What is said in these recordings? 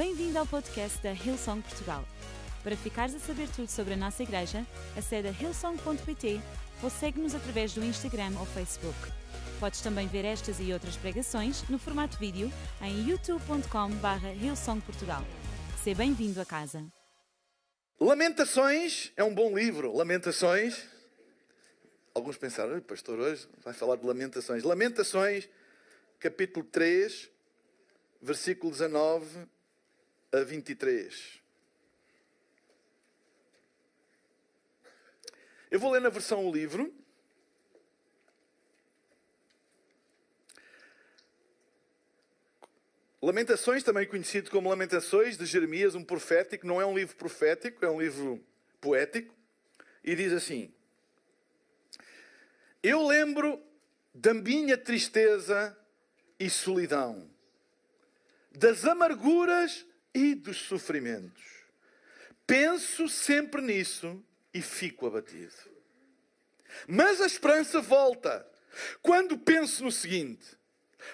Bem-vindo ao podcast da Hillsong Portugal. Para ficares a saber tudo sobre a nossa igreja, acede a hillsong.pt ou segue-nos através do Instagram ou Facebook. Podes também ver estas e outras pregações no formato vídeo em youtube.com.br hillsongportugal. Seja bem-vindo a casa. Lamentações é um bom livro. Lamentações. Alguns pensaram, pastor hoje vai falar de Lamentações. Lamentações, capítulo 3, versículo 19 a 23. Eu vou ler na versão o livro. Lamentações, também conhecido como Lamentações de Jeremias, um profético, não é um livro profético, é um livro poético, e diz assim: Eu lembro da minha tristeza e solidão, das amarguras e dos sofrimentos. Penso sempre nisso e fico abatido. Mas a esperança volta quando penso no seguinte: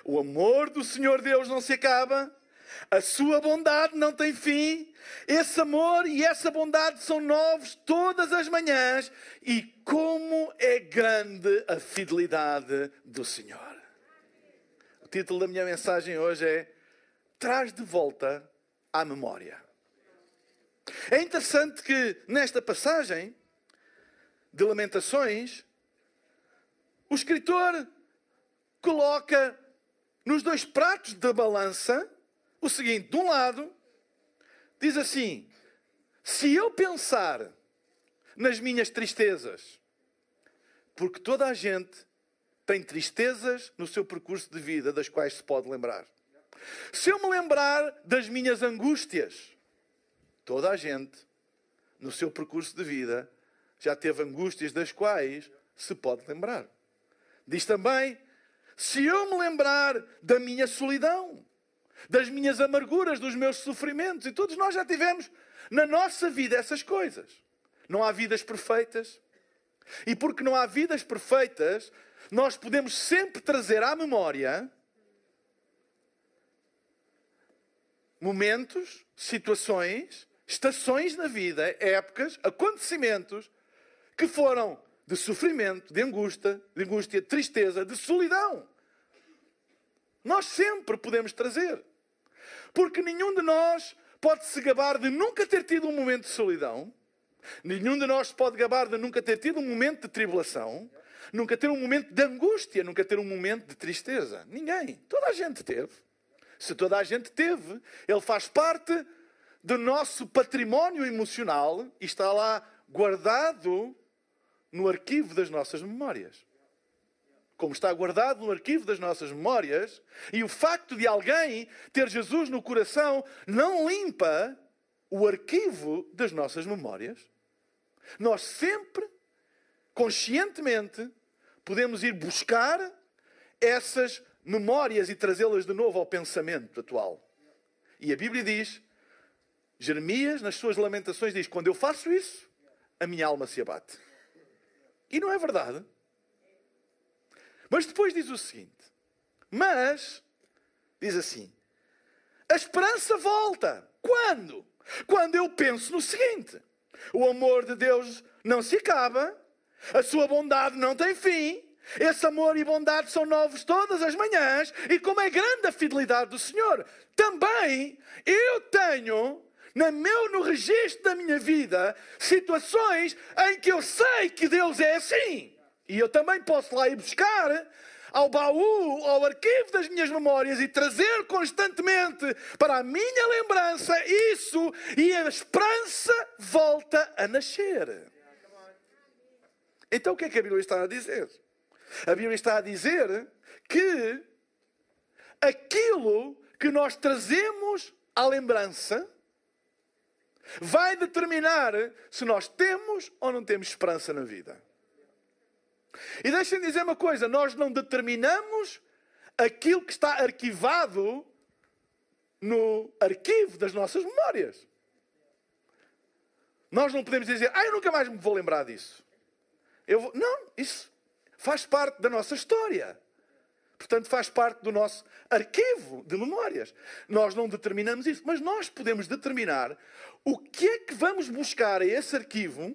o amor do Senhor Deus não se acaba, a sua bondade não tem fim, esse amor e essa bondade são novos todas as manhãs, e como é grande a fidelidade do Senhor. O título da minha mensagem hoje é Traz de volta à memória. É interessante que nesta passagem de Lamentações, o escritor coloca nos dois pratos da balança o seguinte: de um lado, diz assim: se eu pensar nas minhas tristezas, porque toda a gente tem tristezas no seu percurso de vida das quais se pode lembrar. Se eu me lembrar das minhas angústias, toda a gente no seu percurso de vida já teve angústias das quais se pode lembrar. Diz também se eu me lembrar da minha solidão, das minhas amarguras, dos meus sofrimentos, e todos nós já tivemos na nossa vida essas coisas. Não há vidas perfeitas. E porque não há vidas perfeitas, nós podemos sempre trazer à memória momentos, situações, estações na vida, épocas, acontecimentos que foram de sofrimento, de angústia, de angústia, de tristeza, de solidão. Nós sempre podemos trazer. Porque nenhum de nós pode se gabar de nunca ter tido um momento de solidão. Nenhum de nós pode gabar de nunca ter tido um momento de tribulação. Nunca ter um momento de angústia, nunca ter um momento de tristeza. Ninguém. Toda a gente teve. Se toda a gente teve, ele faz parte do nosso património emocional e está lá guardado no arquivo das nossas memórias. Como está guardado no arquivo das nossas memórias, e o facto de alguém ter Jesus no coração não limpa o arquivo das nossas memórias. Nós sempre, conscientemente, podemos ir buscar essas memórias e trazê-las de novo ao pensamento atual. E a Bíblia diz, Jeremias, nas suas lamentações, diz: Quando eu faço isso, a minha alma se abate. E não é verdade. Mas depois diz o seguinte: Mas, diz assim, a esperança volta. Quando? Quando eu penso no seguinte: o amor de Deus não se acaba, a sua bondade não tem fim, esse amor e bondade são novos todas as manhãs, e como é grande a fidelidade do Senhor. Também eu tenho no meu no registro da minha vida situações em que eu sei que Deus é assim. E eu também posso lá ir buscar ao baú, ao arquivo das minhas memórias e trazer constantemente para a minha lembrança isso e a esperança volta a nascer. Então o que é que a Bíblia está a dizer? A Bíblia está a dizer que aquilo que nós trazemos à lembrança vai determinar se nós temos ou não temos esperança na vida. E deixem-me dizer uma coisa: nós não determinamos aquilo que está arquivado no arquivo das nossas memórias. Nós não podemos dizer, ah, eu nunca mais me vou lembrar disso. Eu vou... Não, isso faz parte da nossa história. Portanto, faz parte do nosso arquivo de memórias. Nós não determinamos isso, mas nós podemos determinar o que é que vamos buscar a esse arquivo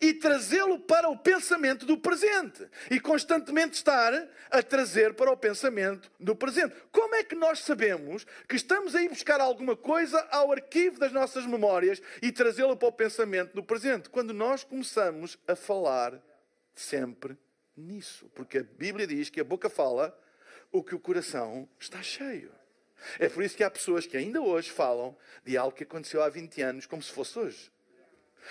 e trazê-lo para o pensamento do presente. E constantemente estar a trazer para o pensamento do presente. Como é que nós sabemos que estamos a ir buscar alguma coisa ao arquivo das nossas memórias e trazê-lo para o pensamento do presente? Quando nós começamos a falar sempre nisso. Porque a Bíblia diz que a boca fala o que o coração está cheio. É por isso que há pessoas que ainda hoje falam de algo que aconteceu há 20 anos como se fosse hoje.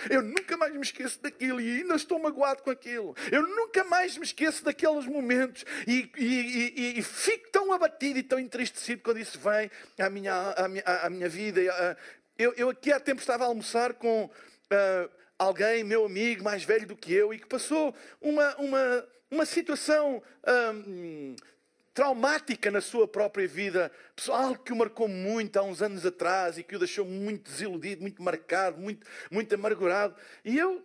Eu nunca mais me esqueço daquilo e ainda estou magoado com aquilo. Eu nunca mais me esqueço daqueles momentos e, e, e, e fico tão abatido e tão entristecido quando isso vem à minha, à minha, à minha vida. Eu, eu aqui há tempo estava a almoçar com uh, alguém, meu amigo, mais velho do que eu, e que passou uma, uma, uma situação. Uh, traumática na sua própria vida, algo que o marcou muito há uns anos atrás e que o deixou muito desiludido, muito marcado, muito, muito amargurado. E eu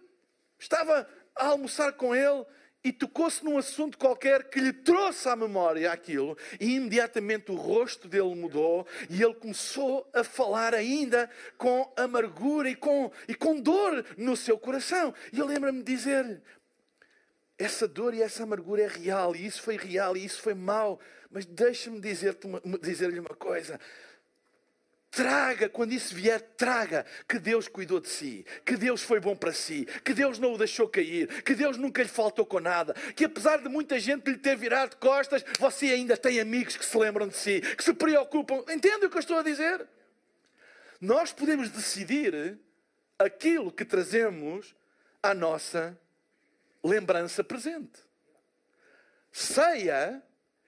estava a almoçar com ele e tocou-se num assunto qualquer que lhe trouxe à memória aquilo, e imediatamente o rosto dele mudou e ele começou a falar ainda com amargura e com, e com dor no seu coração. E eu lembro-me de dizer: essa dor e essa amargura é real, e isso foi real, e isso foi mau. Mas deixa-me dizer-lhe uma, dizer uma coisa. Traga, quando isso vier, traga que Deus cuidou de si, que Deus foi bom para si, que Deus não o deixou cair, que Deus nunca lhe faltou com nada, que apesar de muita gente lhe ter virado costas, você ainda tem amigos que se lembram de si, que se preocupam. Entende o que eu estou a dizer? Nós podemos decidir aquilo que trazemos à nossa lembrança presente. Ceia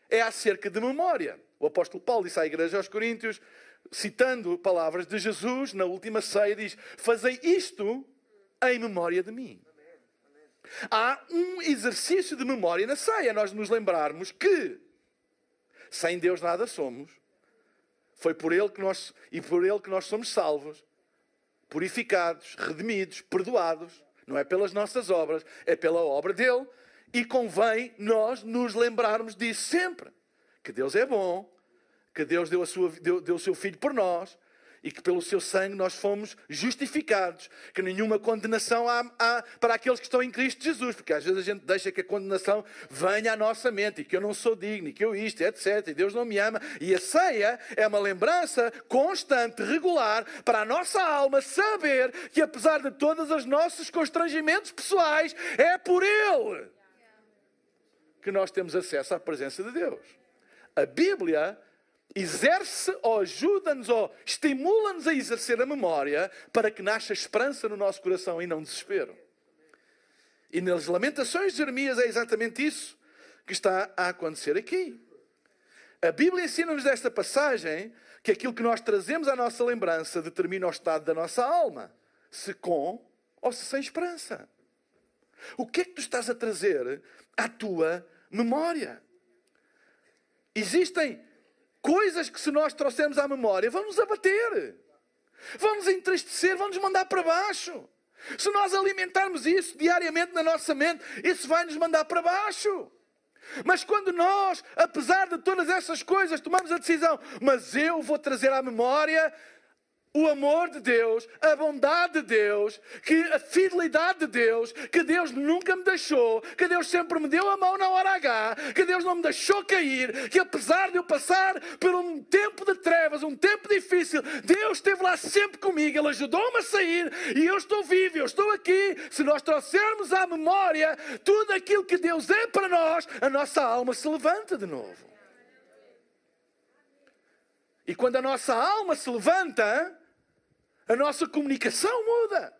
é acerca de memória. O apóstolo Paulo disse à igreja aos Coríntios, citando palavras de Jesus na última ceia, diz: Fazei isto em memória de mim. Há um exercício de memória na ceia, nós nos lembrarmos que sem Deus nada somos. Foi por ele que nós e por ele que nós somos salvos, purificados, redimidos, perdoados. Não é pelas nossas obras, é pela obra dele. E convém nós nos lembrarmos disso sempre. Que Deus é bom, que Deus deu, a sua, deu, deu o seu Filho por nós, e que pelo seu sangue nós fomos justificados, que nenhuma condenação há, há, para aqueles que estão em Cristo Jesus, porque às vezes a gente deixa que a condenação venha à nossa mente, e que eu não sou digno, e que eu isto, etc, e Deus não me ama, e a ceia é uma lembrança constante, regular, para a nossa alma saber que apesar de todos os nossos constrangimentos pessoais, é por Ele que nós temos acesso à presença de Deus. A Bíblia exerce ou ajuda-nos ou estimula-nos a exercer a memória para que nasça esperança no nosso coração e não desespero. E nas Lamentações de Jeremias é exatamente isso que está a acontecer aqui. A Bíblia ensina-nos desta passagem que aquilo que nós trazemos à nossa lembrança determina o estado da nossa alma, se com ou se sem esperança. O que é que tu estás a trazer à tua memória? Existem coisas que se nós trouxermos à memória vão nos abater, vão nos entristecer, vão nos mandar para baixo. Se nós alimentarmos isso diariamente na nossa mente, isso vai nos mandar para baixo. Mas quando nós, apesar de todas essas coisas, tomamos a decisão, mas eu vou trazer à memória o amor de Deus, a bondade de Deus, que a fidelidade de Deus, que Deus nunca me deixou, que Deus sempre me deu a mão na hora H, que Deus não me deixou cair, que apesar de eu passar por um tempo de trevas, um tempo difícil, Deus esteve lá sempre comigo, Ele ajudou-me a sair e eu estou vivo, eu estou aqui. Se nós trouxermos à memória tudo aquilo que Deus é para nós, a nossa alma se levanta de novo. E quando a nossa alma se levanta, a nossa comunicação muda.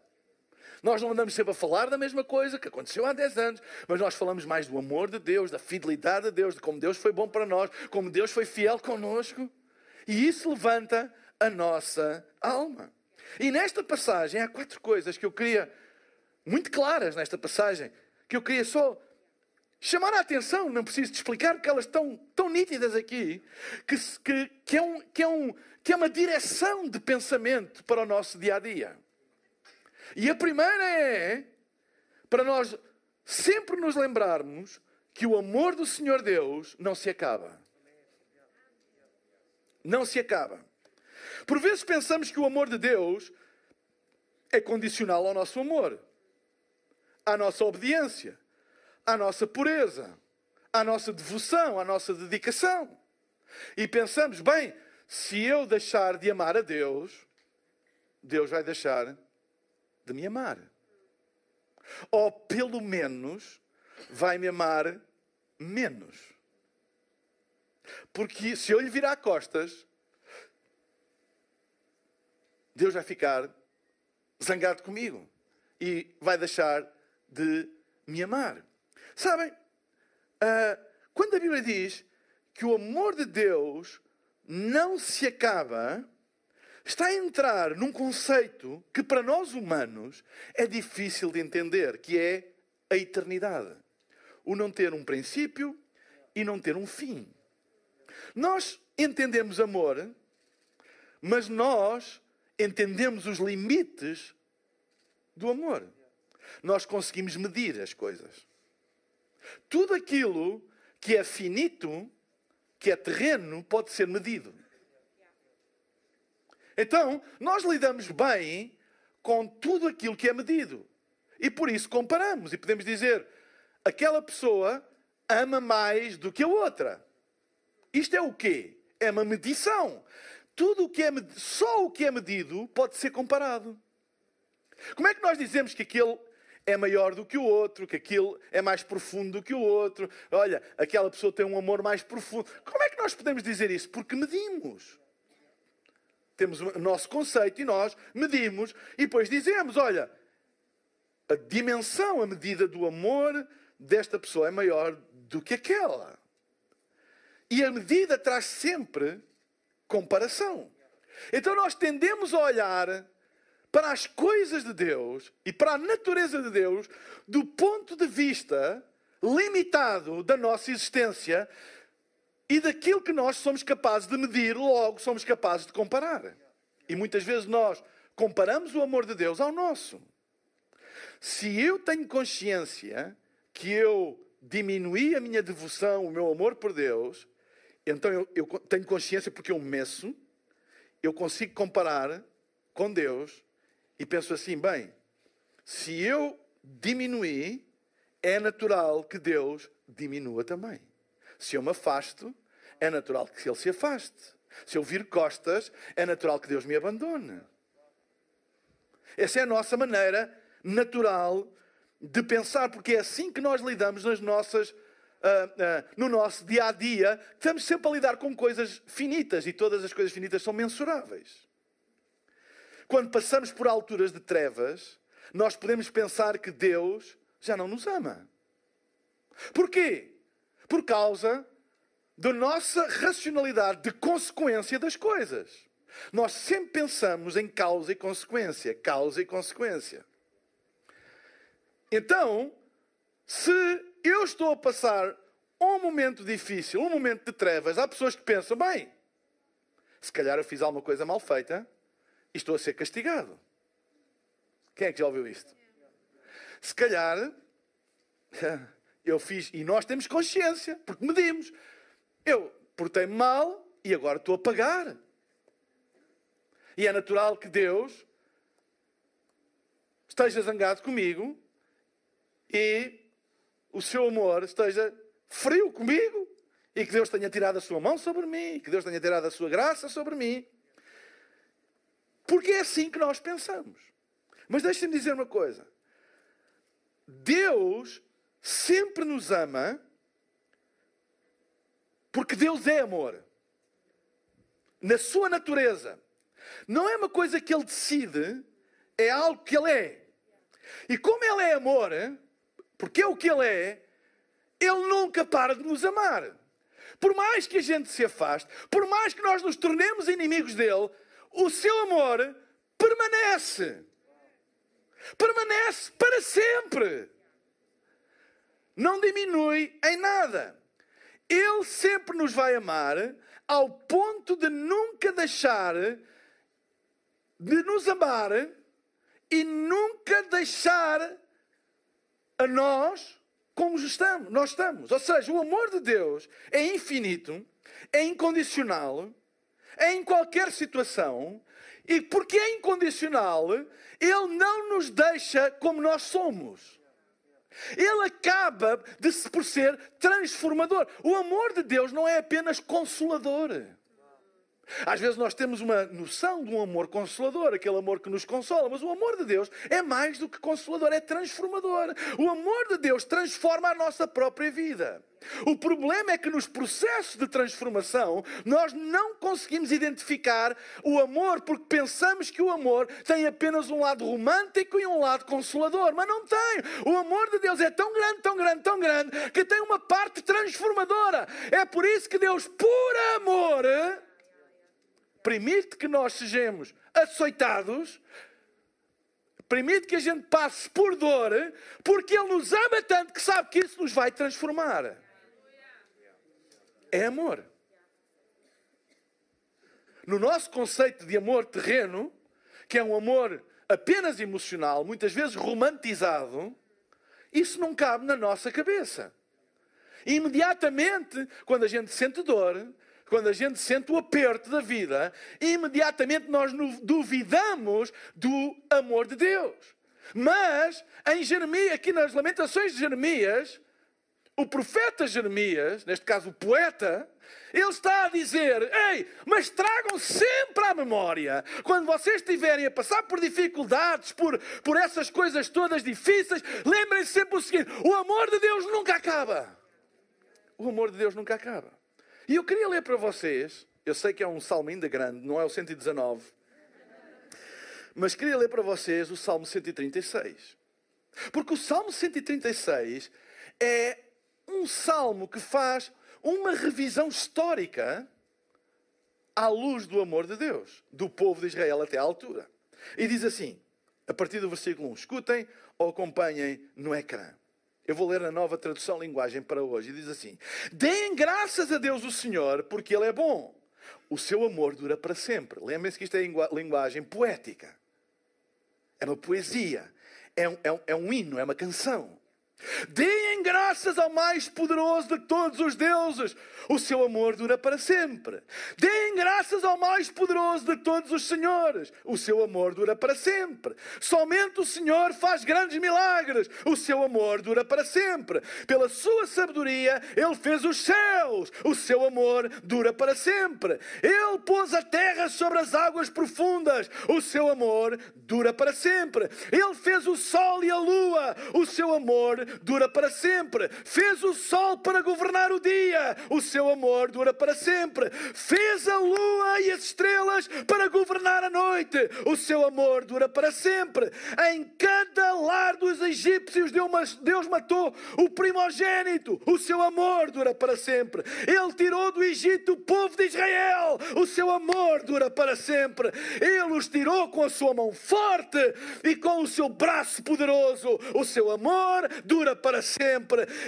Nós não andamos sempre a falar da mesma coisa que aconteceu há 10 anos, mas nós falamos mais do amor de Deus, da fidelidade de Deus, de como Deus foi bom para nós, como Deus foi fiel conosco. E isso levanta a nossa alma. E nesta passagem há quatro coisas que eu queria, muito claras nesta passagem, que eu queria só chamar a atenção, não preciso te explicar, porque elas estão tão nítidas aqui, que, que, que, é um, que, é um, que é uma direção de pensamento para o nosso dia a dia. E a primeira é para nós sempre nos lembrarmos que o amor do Senhor Deus não se acaba. Não se acaba. Por vezes pensamos que o amor de Deus é condicional ao nosso amor, à nossa obediência, à nossa pureza, à nossa devoção, à nossa dedicação. E pensamos, bem, se eu deixar de amar a Deus, Deus vai deixar de me amar. Ou pelo menos vai me amar menos. Porque se eu lhe virar costas, Deus vai ficar zangado comigo e vai deixar de me amar. Sabem, uh, quando a Bíblia diz que o amor de Deus não se acaba, está a entrar num conceito que para nós humanos é difícil de entender, que é a eternidade. O não ter um princípio e não ter um fim. Nós entendemos amor, mas nós entendemos os limites do amor. Nós conseguimos medir as coisas. Tudo aquilo que é finito, que é terreno, pode ser medido. Então, nós lidamos bem com tudo aquilo que é medido. E por isso comparamos e podemos dizer: aquela pessoa ama mais do que a outra. Isto é o quê? É uma medição. Tudo o que é só o que é medido pode ser comparado. Como é que nós dizemos que aquele é maior do que o outro, que aquilo é mais profundo do que o outro? Olha, aquela pessoa tem um amor mais profundo. Como é que nós podemos dizer isso? Porque medimos. Temos o nosso conceito e nós medimos e depois dizemos: olha, a dimensão, a medida do amor desta pessoa é maior do que aquela. E a medida traz sempre comparação. Então nós tendemos a olhar para as coisas de Deus e para a natureza de Deus do ponto de vista limitado da nossa existência e daquilo que nós somos capazes de medir, logo somos capazes de comparar. E muitas vezes nós comparamos o amor de Deus ao nosso. Se eu tenho consciência que eu diminuí a minha devoção, o meu amor por Deus, então eu, eu tenho consciência porque eu meço, eu consigo comparar com Deus e penso assim: bem, se eu diminuir, é natural que Deus diminua também. Se eu me afasto, é natural que Ele se afaste. Se eu vir costas, é natural que Deus me abandone. Essa é a nossa maneira natural de pensar, porque é assim que nós lidamos nas nossas, uh, uh, no nosso dia a dia. Estamos sempre a lidar com coisas finitas e todas as coisas finitas são mensuráveis. Quando passamos por alturas de trevas, nós podemos pensar que Deus já não nos ama. Porquê? Por causa da nossa racionalidade de consequência das coisas. Nós sempre pensamos em causa e consequência, causa e consequência. Então, se eu estou a passar um momento difícil, um momento de trevas, há pessoas que pensam, bem, se calhar eu fiz alguma coisa mal feita, estou a ser castigado. Quem é que já ouviu isto? Se calhar eu fiz, e nós temos consciência, porque medimos. Eu portei-me mal e agora estou a pagar. E é natural que Deus esteja zangado comigo e o seu amor esteja frio comigo e que Deus tenha tirado a sua mão sobre mim, que Deus tenha tirado a sua graça sobre mim. Porque é assim que nós pensamos. Mas deixem-me dizer uma coisa. Deus sempre nos ama porque Deus é amor. Na sua natureza. Não é uma coisa que Ele decide, é algo que Ele é. E como Ele é amor, porque é o que Ele é, Ele nunca para de nos amar. Por mais que a gente se afaste, por mais que nós nos tornemos inimigos dele, o seu amor permanece. Permanece para sempre. Não diminui em nada. Ele sempre nos vai amar ao ponto de nunca deixar de nos amar e nunca deixar a nós como estamos, nós estamos. Ou seja, o amor de Deus é infinito, é incondicional em qualquer situação, e porque é incondicional, Ele não nos deixa como nós somos. Ele acaba de se por ser transformador. O amor de Deus não é apenas consolador. Às vezes nós temos uma noção de um amor consolador, aquele amor que nos consola, mas o amor de Deus é mais do que consolador, é transformador. O amor de Deus transforma a nossa própria vida. O problema é que nos processos de transformação nós não conseguimos identificar o amor porque pensamos que o amor tem apenas um lado romântico e um lado consolador, mas não tem. O amor de Deus é tão grande, tão grande, tão grande que tem uma parte transformadora. É por isso que Deus, por amor, permite que nós sejamos açoitados, permite que a gente passe por dor, porque Ele nos ama tanto que sabe que isso nos vai transformar. É amor. No nosso conceito de amor terreno, que é um amor apenas emocional, muitas vezes romantizado, isso não cabe na nossa cabeça. Imediatamente, quando a gente sente dor, quando a gente sente o aperto da vida, imediatamente nós duvidamos do amor de Deus. Mas em Jeremias, aqui nas Lamentações de Jeremias, o profeta Jeremias, neste caso o poeta, ele está a dizer: Ei, mas tragam sempre à memória, quando vocês estiverem a passar por dificuldades, por, por essas coisas todas difíceis, lembrem-se sempre o seguinte: o amor de Deus nunca acaba. O amor de Deus nunca acaba. E eu queria ler para vocês, eu sei que é um salmo ainda grande, não é o 119, mas queria ler para vocês o Salmo 136. Porque o Salmo 136 é um salmo que faz uma revisão histórica à luz do amor de Deus, do povo de Israel até à altura. E diz assim, a partir do versículo 1, escutem ou acompanhem no ecrã. Eu vou ler a nova tradução linguagem para hoje diz assim: Deem graças a Deus o Senhor, porque Ele é bom. O seu amor dura para sempre. Lembrem-se que isto é linguagem poética. É uma poesia. É um, é um, é um hino, é uma canção. Deem graças ao mais poderoso de todos os deuses. O seu amor dura para sempre. Deem graças ao mais poderoso de todos os senhores. O seu amor dura para sempre. Somente o Senhor faz grandes milagres. O seu amor dura para sempre. Pela sua sabedoria, Ele fez os céus. O seu amor dura para sempre. Ele pôs a terra sobre as águas profundas. O seu amor dura para sempre. Ele fez o sol e a lua. O seu amor dura para sempre. Fez o sol para governar o dia, o seu amor dura para sempre. Fez a lua e as estrelas para governar a noite, o seu amor dura para sempre. Em cada lar dos egípcios, Deus matou o primogênito, o seu amor dura para sempre. Ele tirou do Egito o povo de Israel, o seu amor dura para sempre. Ele os tirou com a sua mão forte e com o seu braço poderoso, o seu amor dura para sempre.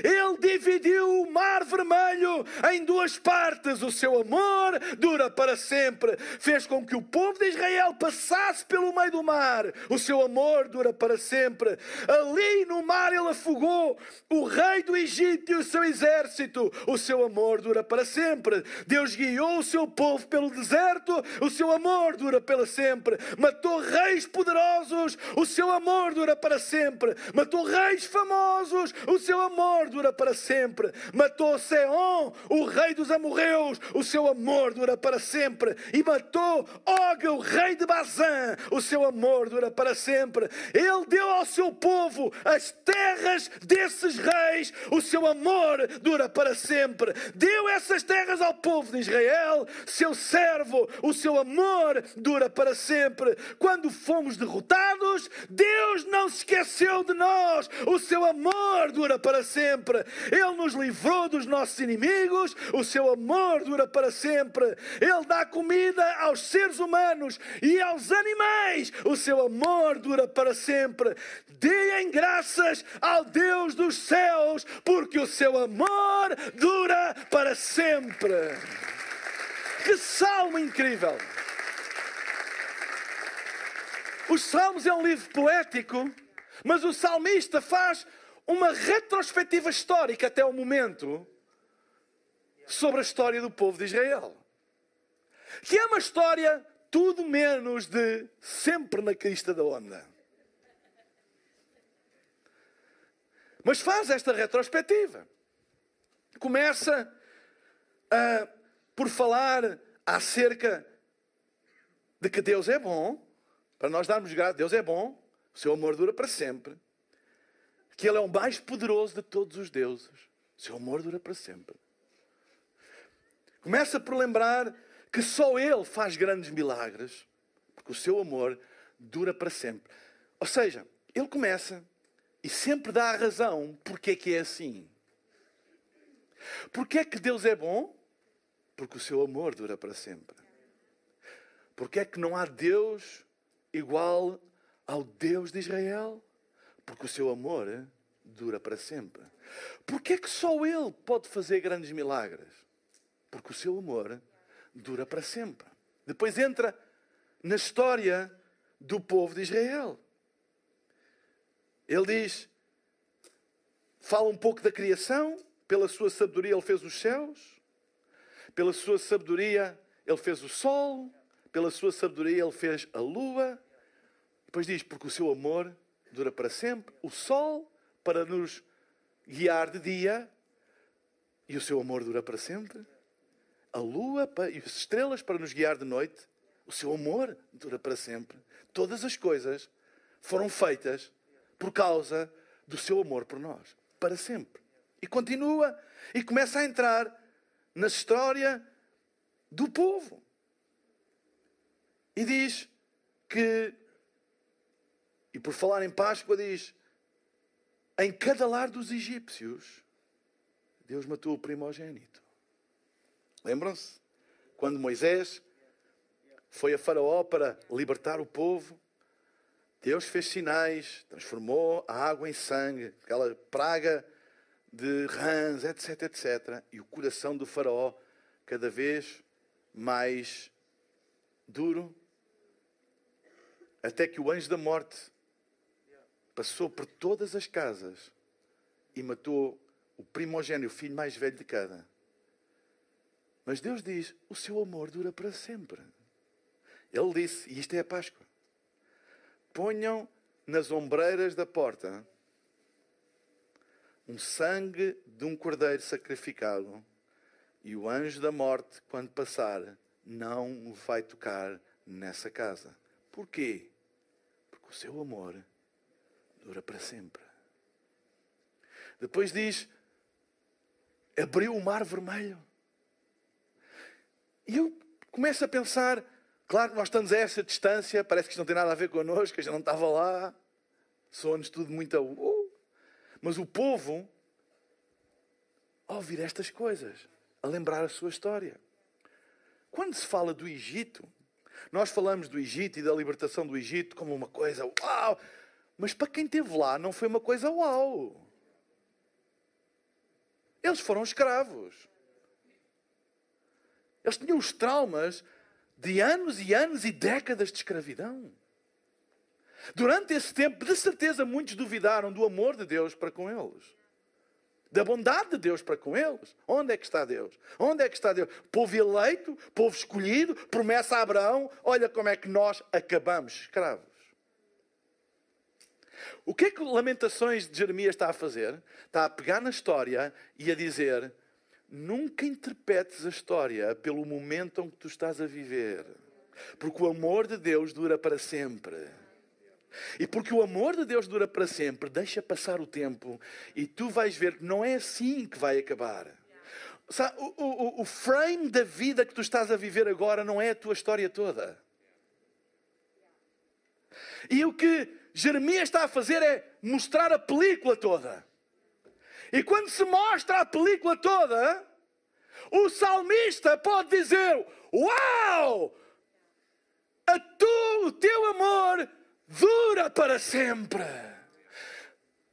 Ele dividiu o mar vermelho em duas partes. O seu amor dura para sempre. Fez com que o povo de Israel passasse pelo meio do mar. O seu amor dura para sempre. Ali no mar ele afogou o rei do Egito e o seu exército. O seu amor dura para sempre. Deus guiou o seu povo pelo deserto. O seu amor dura para sempre. Matou reis poderosos. O seu amor dura para sempre. Matou reis famosos o seu amor dura para sempre. Matou Seon, o rei dos amorreus, o seu amor dura para sempre. E matou Og, o rei de Bazã, o seu amor dura para sempre. Ele deu ao seu povo as terras desses reis, o seu amor dura para sempre. Deu essas terras ao povo de Israel, seu servo, o seu amor dura para sempre. Quando fomos derrotados, Deus não se esqueceu de nós, o seu amor dura para sempre. Ele nos livrou dos nossos inimigos, o seu amor dura para sempre. Ele dá comida aos seres humanos e aos animais, o seu amor dura para sempre. Deem graças ao Deus dos céus, porque o seu amor dura para sempre. Que salmo incrível! Os Salmos é um livro poético, mas o salmista faz uma retrospectiva histórica até o momento sobre a história do povo de Israel. que é uma história tudo menos de sempre na crista da onda. Mas faz esta retrospectiva. Começa uh, por falar acerca de que Deus é bom, para nós darmos graça, Deus é bom, o seu amor dura para sempre, que Ele é o mais poderoso de todos os deuses, seu amor dura para sempre. Começa por lembrar que só Ele faz grandes milagres, porque o seu amor dura para sempre. Ou seja, Ele começa e sempre dá a razão porque é que é assim. Porque é que Deus é bom? Porque o seu amor dura para sempre. Porque é que não há Deus igual ao Deus de Israel? Porque o seu amor dura para sempre. Porque é que só Ele pode fazer grandes milagres? Porque o seu amor dura para sempre. Depois entra na história do povo de Israel. Ele diz, fala um pouco da criação, pela sua sabedoria ele fez os céus, pela sua sabedoria ele fez o sol, pela sua sabedoria ele fez a lua. Depois diz, porque o seu amor dura para sempre, o sol para nos guiar de dia, e o seu amor dura para sempre a lua e as estrelas para nos guiar de noite. O seu amor dura para sempre. Todas as coisas foram feitas por causa do seu amor por nós, para sempre. E continua e começa a entrar na história do povo. E diz que, e por falar em Páscoa, diz: em cada lar dos egípcios, Deus matou o primogênito. Lembram-se? Quando Moisés foi a Faraó para libertar o povo, Deus fez sinais, transformou a água em sangue, aquela praga de rãs, etc, etc. E o coração do Faraó cada vez mais duro, até que o anjo da morte passou por todas as casas e matou o primogênio, o filho mais velho de cada. Mas Deus diz: o seu amor dura para sempre. Ele disse, e isto é a Páscoa: ponham nas ombreiras da porta um sangue de um cordeiro sacrificado, e o anjo da morte, quando passar, não o vai tocar nessa casa. Porquê? Porque o seu amor dura para sempre. Depois diz: abriu o mar vermelho. E eu começo a pensar, claro que nós estamos a essa distância, parece que isto não tem nada a ver connosco, a gente não estava lá, soa-nos tudo muito a... Uh, mas o povo, a ouvir estas coisas, a lembrar a sua história. Quando se fala do Egito, nós falamos do Egito e da libertação do Egito como uma coisa uau, mas para quem esteve lá não foi uma coisa uau. Eles foram escravos. Eles tinham os traumas de anos e anos e décadas de escravidão. Durante esse tempo, de certeza, muitos duvidaram do amor de Deus para com eles. Da bondade de Deus para com eles. Onde é que está Deus? Onde é que está Deus? Povo eleito, povo escolhido, promessa a Abraão. Olha como é que nós acabamos escravos. O que é que Lamentações de Jeremias está a fazer? Está a pegar na história e a dizer: Nunca interpretes a história pelo momento em que tu estás a viver. Porque o amor de Deus dura para sempre. E porque o amor de Deus dura para sempre, deixa passar o tempo e tu vais ver que não é assim que vai acabar. O, o, o frame da vida que tu estás a viver agora não é a tua história toda. E o que Jeremias está a fazer é mostrar a película toda. E quando se mostra a película toda, o salmista pode dizer: Uau! Tu, o teu amor dura para sempre.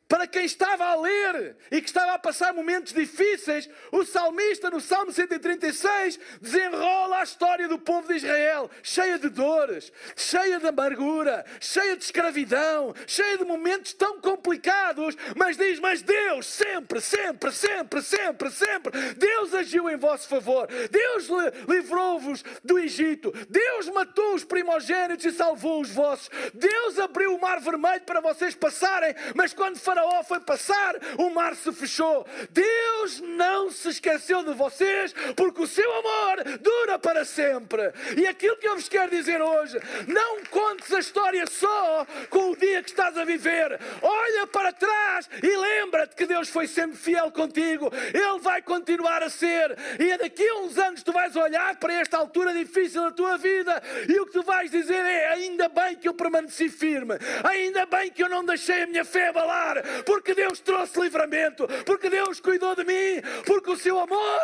Para quem estava a ler e que estava a passar momentos difíceis, o salmista no Salmo 136 desenrola a história do povo de Israel, cheia de dores, cheia de amargura, cheia de escravidão, cheia de momentos tão complicados, mas diz: Mas Deus sempre, sempre, sempre, sempre, sempre, Deus agiu em vosso favor, Deus livrou-vos do Egito, Deus matou os primogênitos e salvou os vossos, Deus abriu o mar vermelho para vocês passarem, mas quando Faraó foi passar, o mar se fechou. Deus não se esqueceu de vocês, porque o seu amor dura para sempre. E aquilo que eu vos quero dizer hoje, não contes a história só com o dia que estás a viver. Olha para trás e lembra-te que Deus foi sempre fiel contigo. Ele vai continuar a ser. E daqui a uns anos tu vais olhar para esta altura difícil da tua vida e o que tu vais dizer é: ainda bem que eu permaneci firme, ainda bem que eu não deixei a minha fé abalar, porque Deus trouxe livramento, porque Deus cuidou de mim, porque o seu amor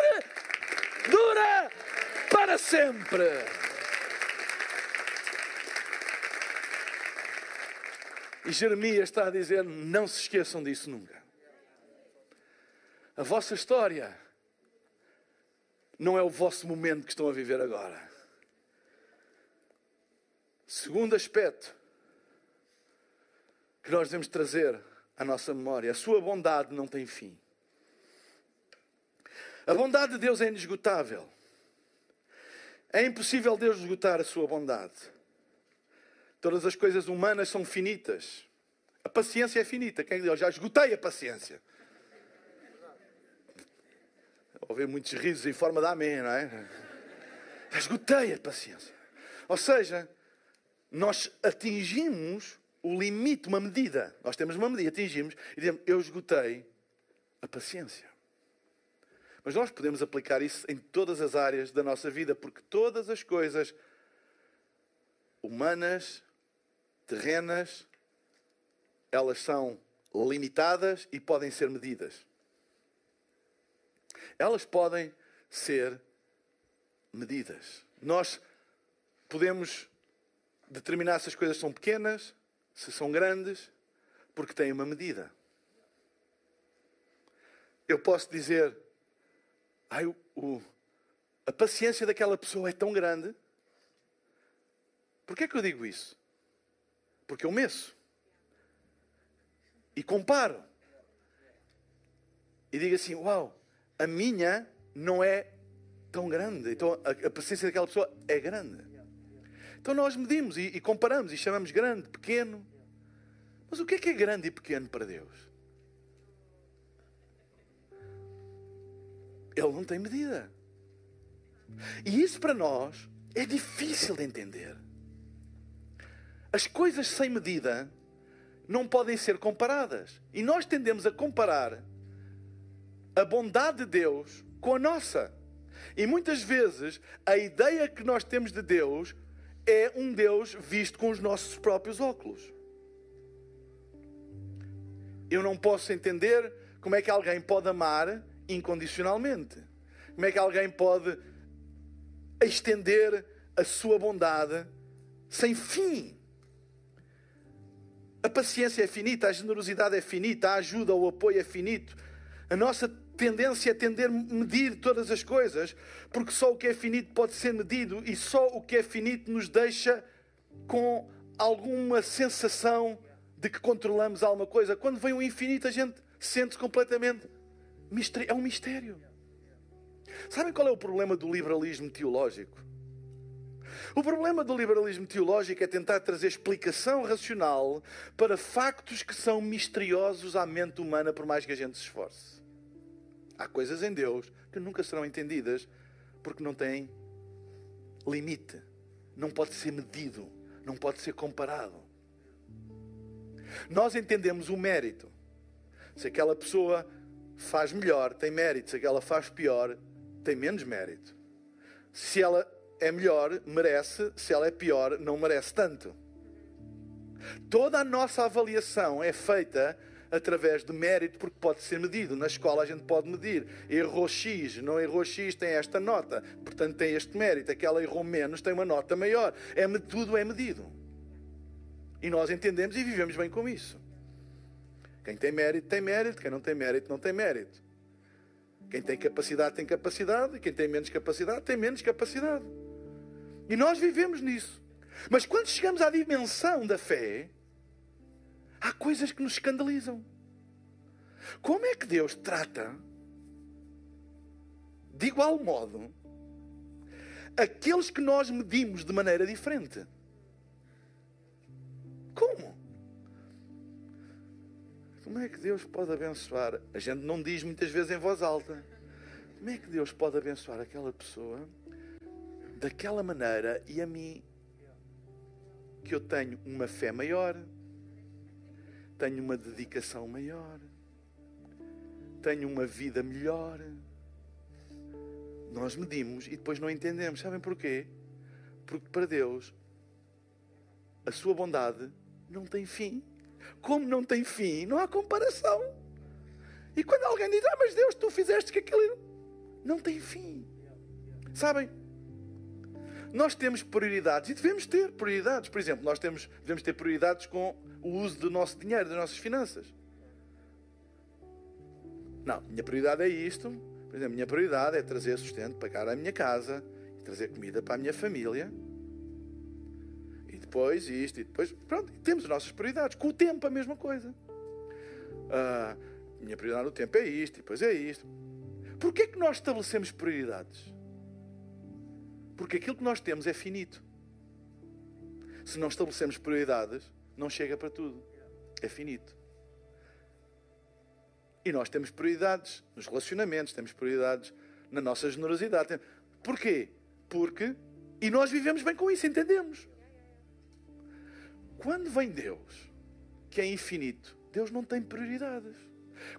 dura para sempre. E Jeremias está a dizer: não se esqueçam disso nunca. A vossa história não é o vosso momento que estão a viver agora. Segundo aspecto que nós devemos trazer à nossa memória: a sua bondade não tem fim. A bondade de Deus é inesgotável. É impossível Deus esgotar a sua bondade. Todas as coisas humanas são finitas. A paciência é finita. Quem diz, já esgotei a paciência. Houve muitos risos em forma de amém, não é? Já esgotei a paciência. Ou seja, nós atingimos o limite, uma medida. Nós temos uma medida, atingimos e dizemos, eu esgotei a paciência. Mas nós podemos aplicar isso em todas as áreas da nossa vida, porque todas as coisas humanas, terrenas, elas são limitadas e podem ser medidas. Elas podem ser medidas. Nós podemos determinar se as coisas são pequenas, se são grandes, porque têm uma medida. Eu posso dizer, ai, o, o, a paciência daquela pessoa é tão grande. Porquê é que eu digo isso? Porque eu meço. E comparo. E digo assim, uau, a minha não é tão grande. Então a, a paciência daquela pessoa é grande. Então nós medimos e, e comparamos e chamamos grande, pequeno. Mas o que é que é grande e pequeno para Deus? Ele não tem medida. E isso para nós é difícil de entender. As coisas sem medida não podem ser comparadas. E nós tendemos a comparar a bondade de Deus com a nossa. E muitas vezes a ideia que nós temos de Deus é um Deus visto com os nossos próprios óculos. Eu não posso entender como é que alguém pode amar incondicionalmente. Como é que alguém pode estender a sua bondade sem fim. A paciência é finita, a generosidade é finita, a ajuda, o apoio é finito. A nossa tendência é tender a medir todas as coisas, porque só o que é finito pode ser medido e só o que é finito nos deixa com alguma sensação de que controlamos alguma coisa. Quando vem o infinito, a gente sente-se completamente. É um mistério. Sabem qual é o problema do liberalismo teológico? O problema do liberalismo teológico é tentar trazer explicação racional para factos que são misteriosos à mente humana, por mais que a gente se esforce. Há coisas em Deus que nunca serão entendidas porque não têm limite, não pode ser medido, não pode ser comparado. Nós entendemos o mérito. Se aquela pessoa faz melhor, tem mérito. Se aquela faz pior, tem menos mérito. Se ela é melhor, merece. Se ela é pior, não merece tanto. Toda a nossa avaliação é feita através de mérito, porque pode ser medido. Na escola a gente pode medir. Errou X, não errou X, tem esta nota. Portanto, tem este mérito. Aquela errou menos, tem uma nota maior. É, tudo é medido. E nós entendemos e vivemos bem com isso. Quem tem mérito, tem mérito. Quem não tem mérito, não tem mérito. Quem tem capacidade, tem capacidade. Quem tem menos capacidade, tem menos capacidade. E nós vivemos nisso. Mas quando chegamos à dimensão da fé, há coisas que nos escandalizam. Como é que Deus trata, de igual modo, aqueles que nós medimos de maneira diferente? Como? Como é que Deus pode abençoar? A gente não diz muitas vezes em voz alta. Como é que Deus pode abençoar aquela pessoa daquela maneira e a mim que eu tenho uma fé maior, tenho uma dedicação maior, tenho uma vida melhor. Nós medimos e depois não entendemos. Sabem porquê? Porque para Deus a sua bondade não tem fim. Como não tem fim, não há comparação. E quando alguém diz, ah, mas Deus, tu fizeste que aquilo não tem fim. Sabem? Nós temos prioridades e devemos ter prioridades. Por exemplo, nós temos, devemos ter prioridades com o uso do nosso dinheiro, das nossas finanças. Não, minha prioridade é isto. Por exemplo, minha prioridade é trazer sustento, pagar a minha casa, trazer comida para a minha família. E depois isto, e depois. Pronto, temos as nossas prioridades. Com o tempo, a mesma coisa. Ah, minha prioridade no tempo é isto, e depois é isto. Porquê é que nós estabelecemos prioridades? Porque aquilo que nós temos é finito. Se não estabelecemos prioridades, não chega para tudo. É finito. E nós temos prioridades nos relacionamentos, temos prioridades na nossa generosidade. Porquê? Porque. E nós vivemos bem com isso, entendemos. Quando vem Deus, que é infinito, Deus não tem prioridades.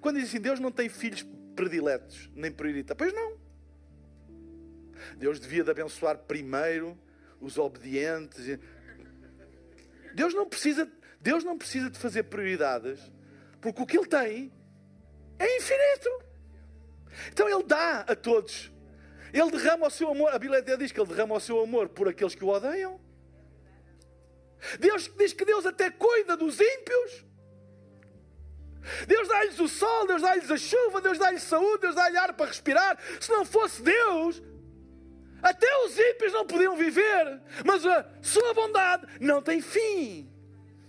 Quando diz assim, Deus não tem filhos prediletos, nem prioritários. Pois não. Deus devia de abençoar primeiro os obedientes. Deus não precisa, Deus não precisa de fazer prioridades, porque o que Ele tem é infinito. Então Ele dá a todos. Ele derrama o seu amor. A Bíblia diz que Ele derrama o seu amor por aqueles que o odeiam. Deus diz que Deus até cuida dos ímpios. Deus dá-lhes o sol, Deus dá-lhes a chuva, Deus dá-lhes saúde, Deus dá-lhes ar para respirar. Se não fosse Deus, até os ímpios não podiam viver, mas a sua bondade não tem fim.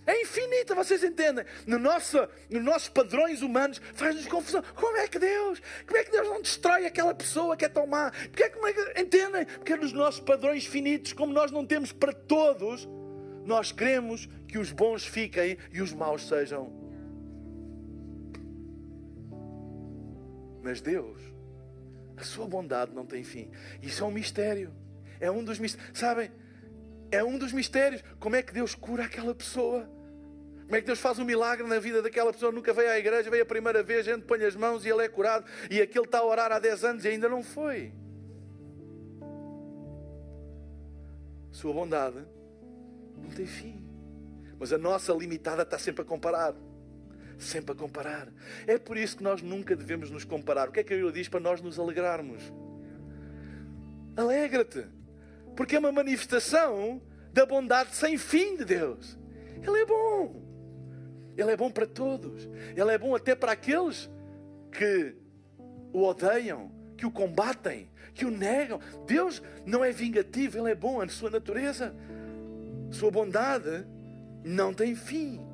É infinita, vocês entendem? No nosso, nos nossos padrões humanos faz-nos confusão. Como é que Deus? Como é que Deus não destrói aquela pessoa que é tão má? Porque é, como é que, entendem? Porque é nos nossos padrões finitos, como nós não temos para todos, nós queremos que os bons fiquem e os maus sejam. Mas Deus a sua bondade não tem fim. Isso é um mistério. É um dos mistérios. Sabem? É um dos mistérios. Como é que Deus cura aquela pessoa? Como é que Deus faz um milagre na vida daquela pessoa? Nunca veio à igreja, veio a primeira vez, a gente põe as mãos e ele é curado. E aquele está a orar há 10 anos e ainda não foi. Sua bondade não tem fim. Mas a nossa limitada está sempre a comparar sempre a comparar. É por isso que nós nunca devemos nos comparar. O que é que a Bíblia diz para nós nos alegrarmos? Alegra-te, porque é uma manifestação da bondade sem fim de Deus. Ele é bom. Ele é bom para todos. Ele é bom até para aqueles que o odeiam, que o combatem, que o negam. Deus não é vingativo, ele é bom, a sua natureza, sua bondade não tem fim.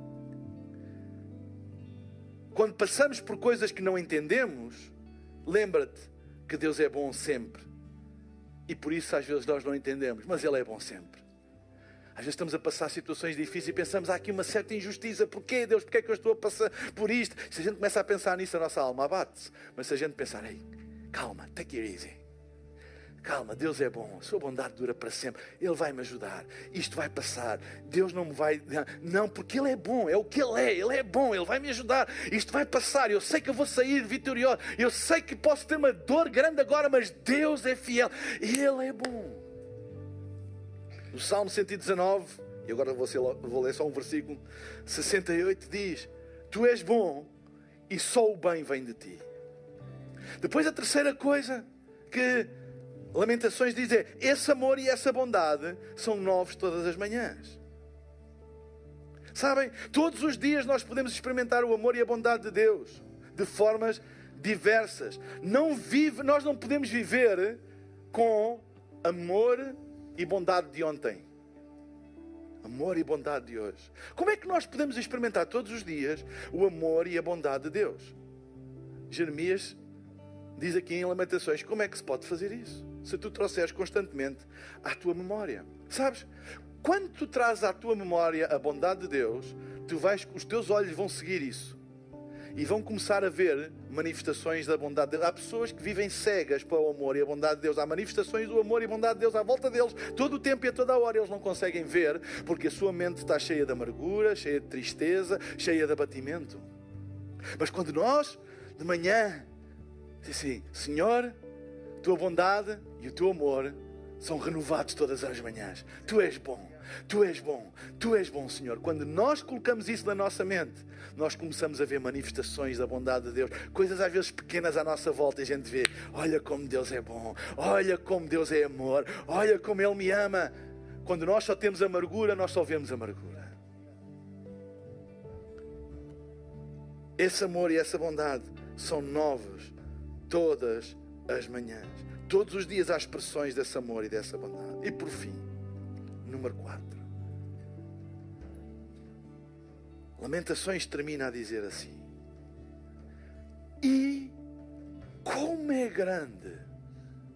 Quando passamos por coisas que não entendemos, lembra-te que Deus é bom sempre. E por isso às vezes nós não entendemos, mas Ele é bom sempre. Às vezes estamos a passar situações difíceis e pensamos há aqui uma certa injustiça. Porquê, Deus? Porquê é que eu estou a passar por isto? Se a gente começa a pensar nisso, a nossa alma abate-se. Mas se a gente pensar, ei, calma, take it easy. Calma, Deus é bom, a sua bondade dura para sempre. Ele vai me ajudar. Isto vai passar. Deus não me vai. Não, porque Ele é bom, é o que Ele é. Ele é bom, Ele vai me ajudar. Isto vai passar. Eu sei que eu vou sair vitorioso. Eu sei que posso ter uma dor grande agora, mas Deus é fiel. Ele é bom. No Salmo 119, e agora vou, ser, vou ler só um versículo, 68 diz: Tu és bom e só o bem vem de ti. Depois a terceira coisa que Lamentações diz esse amor e essa bondade são novos todas as manhãs. Sabem? Todos os dias nós podemos experimentar o amor e a bondade de Deus de formas diversas. Não vive, nós não podemos viver com amor e bondade de ontem. Amor e bondade de hoje. Como é que nós podemos experimentar todos os dias o amor e a bondade de Deus? Jeremias diz aqui em Lamentações: como é que se pode fazer isso? Se tu trouxeres constantemente à tua memória. Sabes? Quando tu trazes à tua memória a bondade de Deus, tu vais, os teus olhos vão seguir isso e vão começar a ver manifestações da bondade de Deus. Há pessoas que vivem cegas para o amor e a bondade de Deus. Há manifestações do amor e bondade de Deus à volta deles, todo o tempo e a toda a hora. Eles não conseguem ver porque a sua mente está cheia de amargura, cheia de tristeza, cheia de abatimento. Mas quando nós, de manhã, assim, Senhor, tua bondade e o teu amor são renovados todas as manhãs. Tu és bom. Tu és bom, tu és bom, Senhor. Quando nós colocamos isso na nossa mente, nós começamos a ver manifestações da bondade de Deus, coisas às vezes pequenas à nossa volta, e a gente vê: olha como Deus é bom, olha como Deus é amor, olha como Ele me ama. Quando nós só temos amargura, nós só vemos amargura. Esse amor e essa bondade são novos todas as manhãs. Todos os dias há expressões desse amor e dessa bondade. E por fim, número 4. Lamentações termina a dizer assim: E como é grande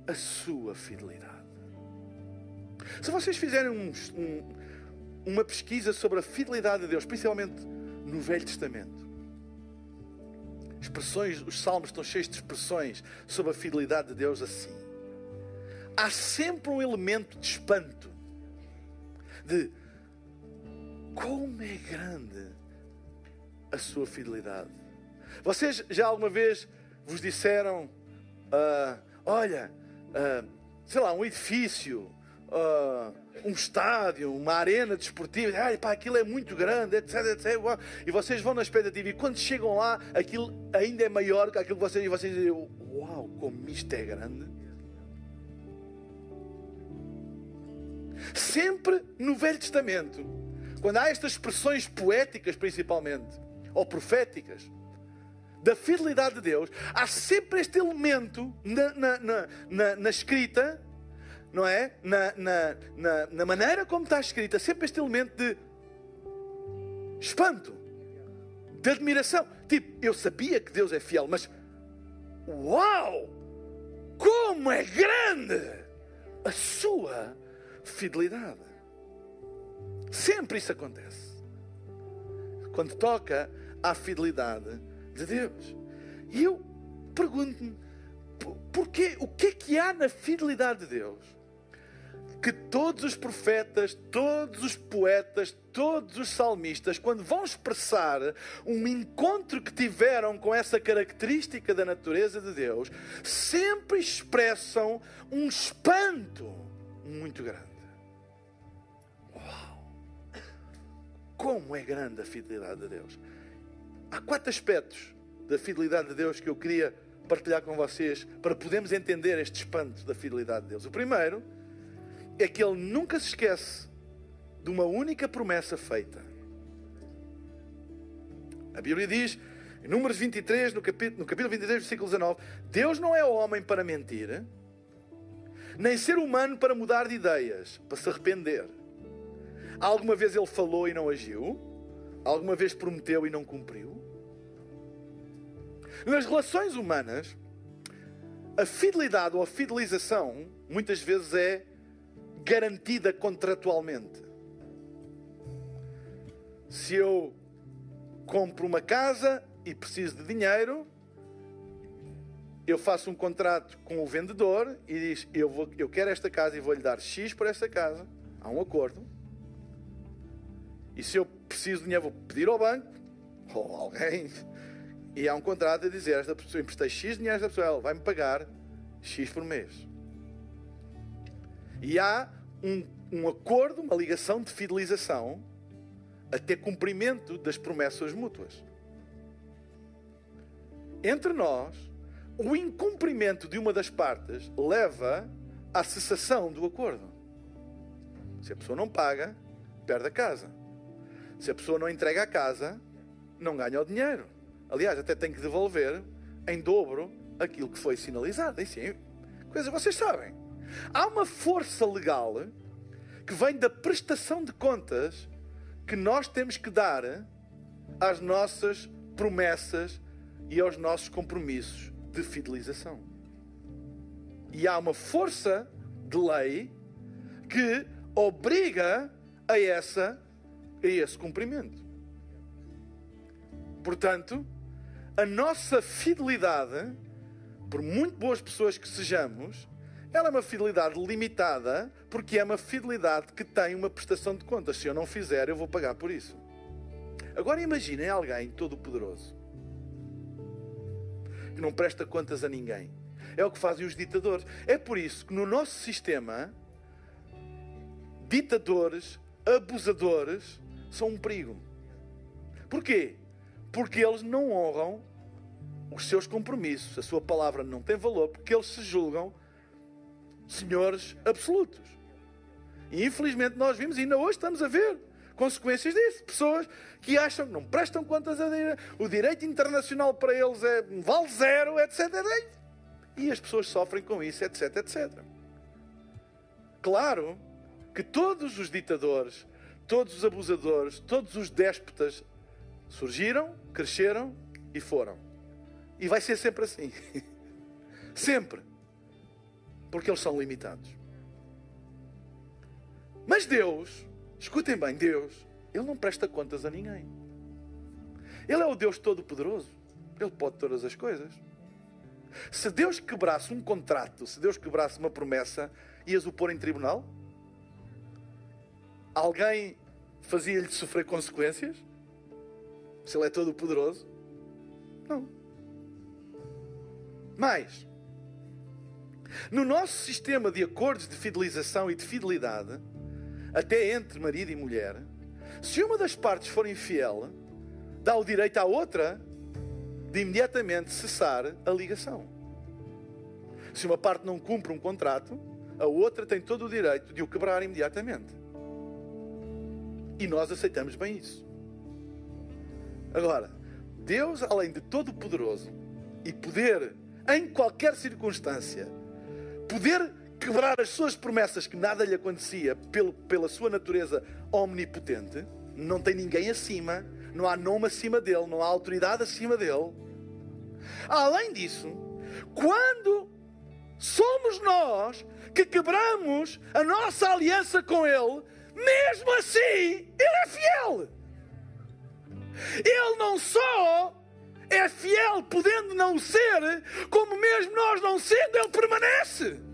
a sua fidelidade. Se vocês fizerem um, um, uma pesquisa sobre a fidelidade de Deus, principalmente no Velho Testamento, expressões, os salmos estão cheios de expressões sobre a fidelidade de Deus assim. Há sempre um elemento de espanto de como é grande a sua fidelidade. Vocês já alguma vez vos disseram: uh, olha, uh, sei lá, um edifício, uh, um estádio, uma arena desportiva, ah, pá, aquilo é muito grande, etc, etc. E vocês vão na expectativa, e quando chegam lá, aquilo ainda é maior que aquilo que vocês, e vocês dizem: Uau, como isto é grande! Sempre no Velho Testamento, quando há estas expressões poéticas, principalmente, ou proféticas, da fidelidade de Deus, há sempre este elemento na, na, na, na, na escrita, não é? Na, na, na, na maneira como está escrita, sempre este elemento de espanto, de admiração. Tipo, eu sabia que Deus é fiel, mas uau! Como é grande a sua fidelidade. Sempre isso acontece. Quando toca à fidelidade de Deus. E eu pergunto-me, porquê, o que é que há na fidelidade de Deus? Que todos os profetas, todos os poetas, todos os salmistas, quando vão expressar um encontro que tiveram com essa característica da natureza de Deus, sempre expressam um espanto muito grande. Como é grande a fidelidade de Deus. Há quatro aspectos da fidelidade de Deus que eu queria partilhar com vocês para podermos entender este espanto da fidelidade de Deus. O primeiro é que Ele nunca se esquece de uma única promessa feita. A Bíblia diz, em Números 23, no capítulo, no capítulo 23, versículo 19: Deus não é homem para mentir, nem ser humano para mudar de ideias, para se arrepender. Alguma vez ele falou e não agiu? Alguma vez prometeu e não cumpriu? Nas relações humanas, a fidelidade ou a fidelização muitas vezes é garantida contratualmente. Se eu compro uma casa e preciso de dinheiro, eu faço um contrato com o vendedor e diz: eu, vou, eu quero esta casa e vou-lhe dar X por esta casa. Há um acordo. E se eu preciso de dinheiro, vou pedir ao banco ou alguém. E há um contrato a dizer: esta pessoa emprestei X dinheiro a esta pessoa, ela vai-me pagar X por mês. E há um, um acordo, uma ligação de fidelização até cumprimento das promessas mútuas. Entre nós, o incumprimento de uma das partes leva à cessação do acordo. Se a pessoa não paga, perde a casa. Se a pessoa não entrega a casa, não ganha o dinheiro. Aliás, até tem que devolver em dobro aquilo que foi sinalizado. Isso é coisa vocês sabem. Há uma força legal que vem da prestação de contas que nós temos que dar às nossas promessas e aos nossos compromissos de fidelização. E há uma força de lei que obriga a essa a esse cumprimento. Portanto, a nossa fidelidade, por muito boas pessoas que sejamos, ela é uma fidelidade limitada, porque é uma fidelidade que tem uma prestação de contas. Se eu não fizer, eu vou pagar por isso. Agora imaginem alguém todo-poderoso que não presta contas a ninguém. É o que fazem os ditadores. É por isso que no nosso sistema, ditadores, abusadores, são um perigo. Porquê? Porque eles não honram os seus compromissos, a sua palavra não tem valor, porque eles se julgam senhores absolutos. E infelizmente nós vimos, e ainda hoje estamos a ver, consequências disso. Pessoas que acham que não prestam contas a direito, o direito internacional para eles é vale zero, etc. E as pessoas sofrem com isso, etc, etc. Claro que todos os ditadores, todos os abusadores, todos os déspotas surgiram, cresceram e foram. E vai ser sempre assim. sempre. Porque eles são limitados. Mas Deus, escutem bem, Deus, Ele não presta contas a ninguém. Ele é o Deus Todo-Poderoso. Ele pode todas as coisas. Se Deus quebrasse um contrato, se Deus quebrasse uma promessa, ias o pôr em tribunal? Alguém fazia-lhe sofrer consequências? Se ele é todo poderoso? Não. Mais, no nosso sistema de acordos de fidelização e de fidelidade, até entre marido e mulher, se uma das partes for infiel, dá o direito à outra de imediatamente cessar a ligação. Se uma parte não cumpre um contrato, a outra tem todo o direito de o quebrar imediatamente. E nós aceitamos bem isso. Agora, Deus, além de todo poderoso e poder em qualquer circunstância, poder quebrar as suas promessas que nada lhe acontecia pelo, pela sua natureza omnipotente, não tem ninguém acima, não há nome acima dele, não há autoridade acima dele. Além disso, quando somos nós que quebramos a nossa aliança com Ele, mesmo assim, Ele é fiel. Ele não só é fiel, podendo não ser, como mesmo nós não sendo, Ele permanece.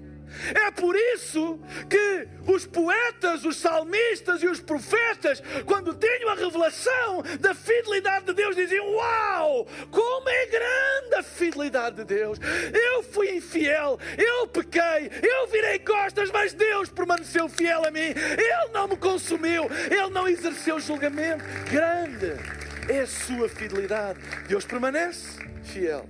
É por isso que os poetas, os salmistas e os profetas, quando tinham a revelação da fidelidade de Deus, diziam: Uau, como é grande a fidelidade de Deus! Eu fui infiel, eu pequei, eu virei costas, mas Deus permaneceu fiel a mim. Ele não me consumiu, ele não exerceu julgamento. Grande é a sua fidelidade. Deus permanece fiel.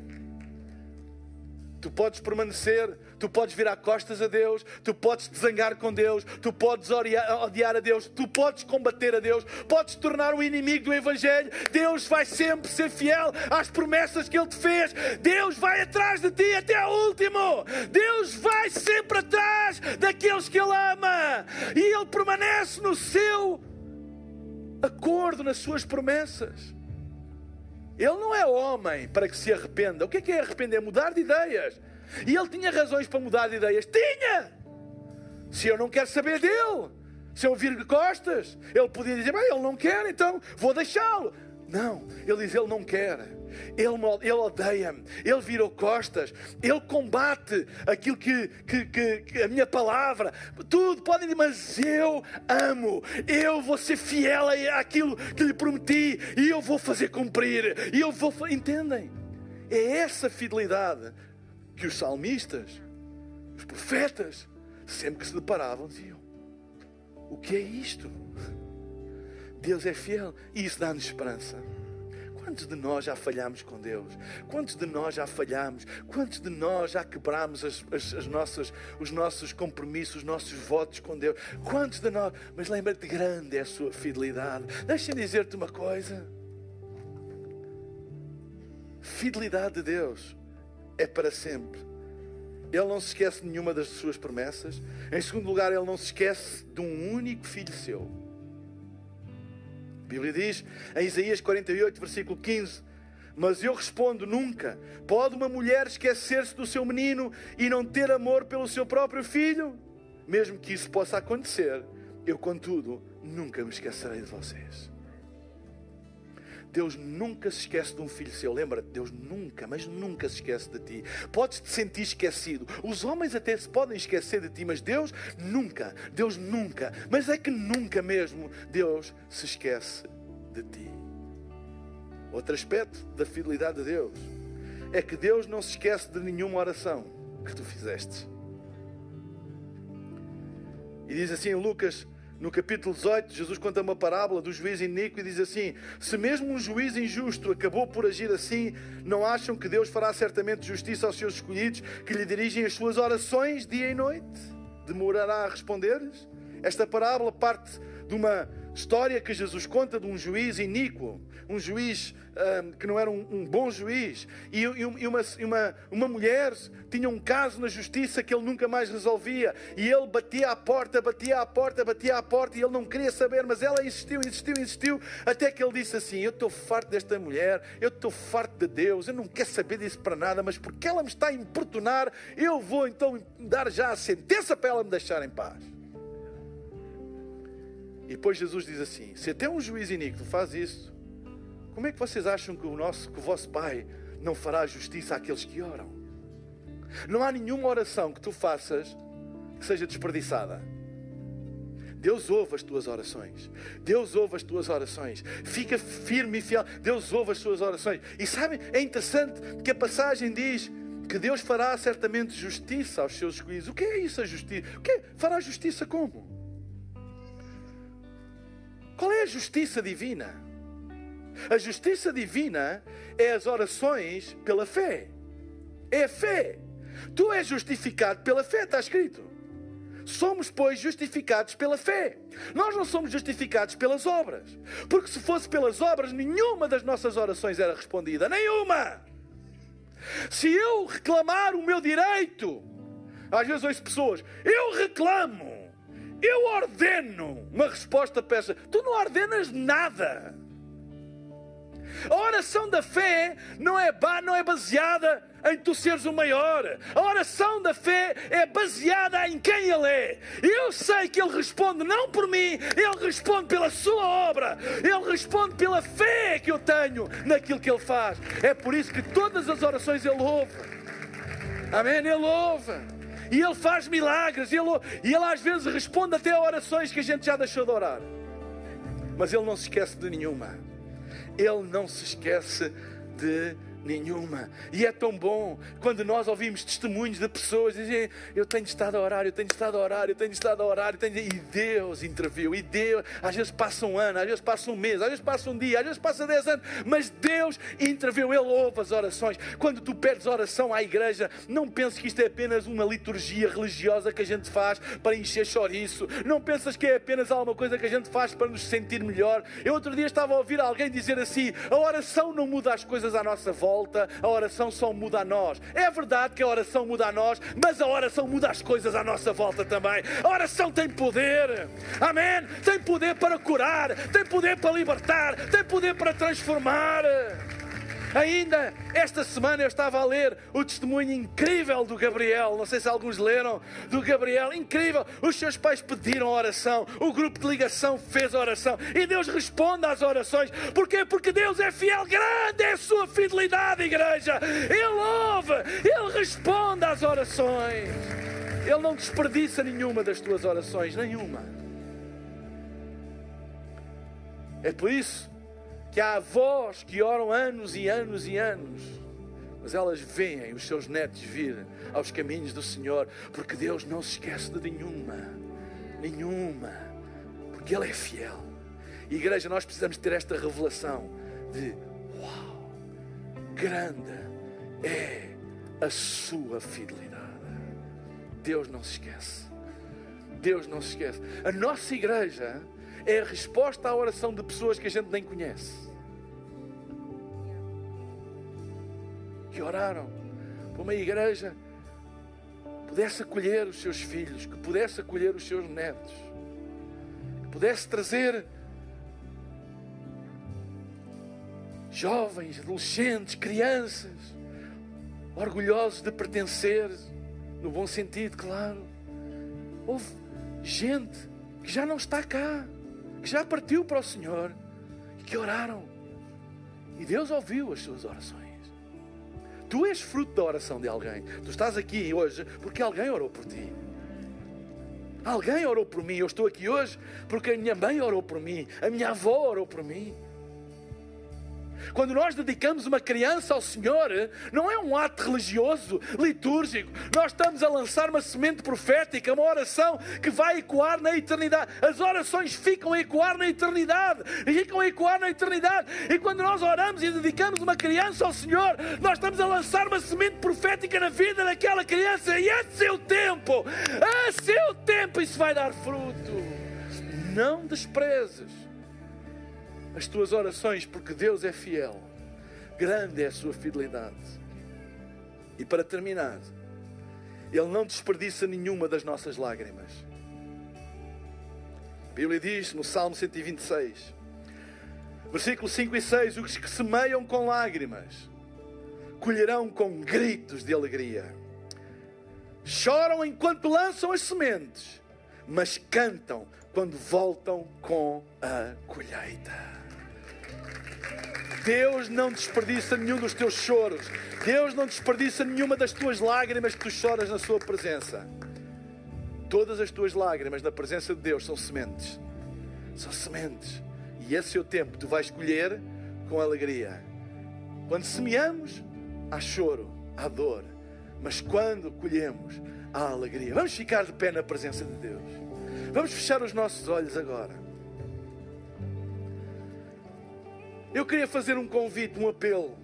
Tu podes permanecer, tu podes virar costas a Deus, tu podes te zangar com Deus, tu podes odiar a Deus, tu podes combater a Deus, podes tornar o inimigo do Evangelho. Deus vai sempre ser fiel às promessas que Ele te fez. Deus vai atrás de ti até o último. Deus vai sempre atrás daqueles que Ele ama e Ele permanece no seu acordo, nas suas promessas. Ele não é homem para que se arrependa. O que é que é arrepender? Mudar de ideias. E ele tinha razões para mudar de ideias. Tinha! Se eu não quero saber dele, se eu vir de costas, ele podia dizer: Bem, ele não quer, então vou deixá-lo. Não, ele diz: Ele não quer. Ele, ele odeia-me, ele virou costas, ele combate aquilo que, que, que, que, a minha palavra, tudo podem dizer, mas eu amo, eu vou ser fiel àquilo que lhe prometi e eu vou fazer cumprir, e eu vou. Entendem? É essa fidelidade que os salmistas, os profetas, sempre que se deparavam, diziam: O que é isto? Deus é fiel e isso dá-nos esperança. Quantos de nós já falhamos com Deus? Quantos de nós já falhamos? Quantos de nós já quebramos as, as, as nossas, os nossos compromissos, os nossos votos com Deus? Quantos de nós? Mas lembra-te, grande é a sua fidelidade. Deixa-me dizer-te uma coisa. Fidelidade de Deus é para sempre. Ele não se esquece de nenhuma das suas promessas. Em segundo lugar, ele não se esquece de um único filho seu. A Bíblia diz em Isaías 48, versículo 15: Mas eu respondo: nunca. Pode uma mulher esquecer-se do seu menino e não ter amor pelo seu próprio filho? Mesmo que isso possa acontecer, eu, contudo, nunca me esquecerei de vocês. Deus nunca se esquece de um filho seu. Lembra-te, Deus nunca, mas nunca se esquece de ti. Podes te sentir esquecido. Os homens até se podem esquecer de ti, mas Deus nunca, Deus nunca, mas é que nunca mesmo Deus se esquece de ti. Outro aspecto da fidelidade de Deus é que Deus não se esquece de nenhuma oração que tu fizeste. E diz assim em Lucas no capítulo 18, Jesus conta uma parábola do juiz iníquo e diz assim: Se mesmo um juiz injusto acabou por agir assim, não acham que Deus fará certamente justiça aos seus escolhidos que lhe dirigem as suas orações dia e noite? Demorará a responder-lhes? Esta parábola parte de uma história que Jesus conta de um juiz iníquo, um juiz um, que não era um, um bom juiz, e, e, uma, uma, uma mulher tinha um caso na justiça que ele nunca mais resolvia, e ele batia à porta, batia à porta, batia à porta, e ele não queria saber, mas ela insistiu, insistiu, insistiu, até que ele disse assim: Eu estou farto desta mulher, eu estou farto de Deus, eu não quero saber disso para nada, mas porque ela me está a importunar, eu vou então dar já a sentença para ela me deixar em paz. E depois Jesus diz assim: Se até um juiz iníquo faz isso, como é que vocês acham que o, nosso, que o vosso Pai não fará justiça àqueles que oram? Não há nenhuma oração que tu faças que seja desperdiçada. Deus ouve as tuas orações. Deus ouve as tuas orações. Fica firme e fiel. Deus ouve as tuas orações. E sabem, é interessante que a passagem diz que Deus fará certamente justiça aos seus escolhidos. O que é isso a justiça? O que é? Fará justiça como? Qual é a justiça divina? A justiça divina é as orações pela fé. É a fé. Tu és justificado pela fé, está escrito. Somos, pois, justificados pela fé. Nós não somos justificados pelas obras. Porque se fosse pelas obras, nenhuma das nossas orações era respondida. Nenhuma! Se eu reclamar o meu direito, às vezes ouço pessoas, eu reclamo, eu ordeno uma resposta peça. Tu não ordenas nada. A oração da fé não é, não é baseada em tu seres o maior. A oração da fé é baseada em quem Ele é. Eu sei que Ele responde não por mim, Ele responde pela Sua obra, Ele responde pela fé que eu tenho naquilo que Ele faz. É por isso que todas as orações Ele ouve. Amém? Ele ouve. E Ele faz milagres. E ele, e ele às vezes responde até a orações que a gente já deixou de orar. Mas Ele não se esquece de nenhuma. Ele não se esquece de nenhuma. E é tão bom quando nós ouvimos testemunhos de pessoas dizem: Eu tenho estado a orar, eu tenho estado a orar, eu tenho estado a orar, tenho... e Deus interviu. E Deus, às vezes passa um ano, às vezes passa um mês, às vezes passa um dia, às vezes passa dez anos, mas Deus interviu. Ele ouve as orações. Quando tu pedes oração à igreja, não penses que isto é apenas uma liturgia religiosa que a gente faz para encher chouriço. Não pensas que é apenas alguma coisa que a gente faz para nos sentir melhor. Eu outro dia estava a ouvir alguém dizer assim: a oração não muda as coisas à nossa volta volta, a oração só muda a nós. É verdade que a oração muda a nós, mas a oração muda as coisas à nossa volta também. A oração tem poder, amém? Tem poder para curar, tem poder para libertar, tem poder para transformar. Ainda esta semana eu estava a ler o testemunho incrível do Gabriel. Não sei se alguns leram do Gabriel. Incrível. Os seus pais pediram oração. O grupo de ligação fez oração. E Deus responde às orações. Porquê? Porque Deus é fiel. Grande é a sua fidelidade, igreja. Ele ouve. Ele responde às orações. Ele não desperdiça nenhuma das tuas orações. Nenhuma. É por isso que há avós que oram anos e anos e anos, mas elas veem os seus netos vir aos caminhos do Senhor, porque Deus não se esquece de nenhuma, nenhuma, porque Ele é fiel. E, igreja, nós precisamos ter esta revelação de Uau! Grande é a sua fidelidade. Deus não se esquece. Deus não se esquece. A nossa igreja é a resposta à oração de pessoas que a gente nem conhece. Que oraram para uma igreja que pudesse acolher os seus filhos, que pudesse acolher os seus netos, que pudesse trazer jovens, adolescentes, crianças, orgulhosos de pertencer, no bom sentido, claro. Houve gente que já não está cá, que já partiu para o Senhor e que oraram. E Deus ouviu as suas orações. Tu és fruto da oração de alguém. Tu estás aqui hoje porque alguém orou por ti. Alguém orou por mim. Eu estou aqui hoje porque a minha mãe orou por mim, a minha avó orou por mim. Quando nós dedicamos uma criança ao Senhor, não é um ato religioso, litúrgico. Nós estamos a lançar uma semente profética, uma oração que vai ecoar na eternidade. As orações ficam a ecoar na eternidade. Ficam a ecoar na eternidade. E quando nós oramos e dedicamos uma criança ao Senhor, nós estamos a lançar uma semente profética na vida daquela criança. E a seu tempo, a seu tempo, isso vai dar fruto. Não desprezes as tuas orações, porque Deus é fiel. Grande é a sua fidelidade. E para terminar, Ele não desperdiça nenhuma das nossas lágrimas. A Bíblia diz no Salmo 126, versículos 5 e 6: Os que semeiam com lágrimas colherão com gritos de alegria. Choram enquanto lançam as sementes, mas cantam quando voltam com a colheita. Deus não desperdiça nenhum dos teus choros. Deus não desperdiça nenhuma das tuas lágrimas que tu choras na Sua presença. Todas as tuas lágrimas na presença de Deus são sementes. São sementes. E esse é o tempo tu vais colher com alegria. Quando semeamos, há choro, há dor. Mas quando colhemos, há alegria. Vamos ficar de pé na presença de Deus. Vamos fechar os nossos olhos agora. Eu queria fazer um convite, um apelo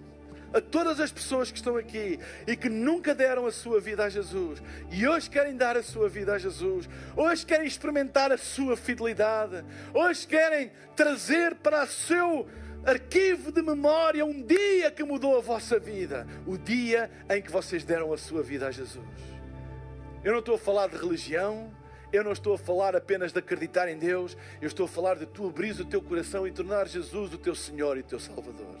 a todas as pessoas que estão aqui e que nunca deram a sua vida a Jesus e hoje querem dar a sua vida a Jesus, hoje querem experimentar a sua fidelidade, hoje querem trazer para o seu arquivo de memória um dia que mudou a vossa vida, o dia em que vocês deram a sua vida a Jesus. Eu não estou a falar de religião, eu não estou a falar apenas de acreditar em Deus, eu estou a falar de tu abrir o teu coração e tornar Jesus o teu Senhor e o teu Salvador.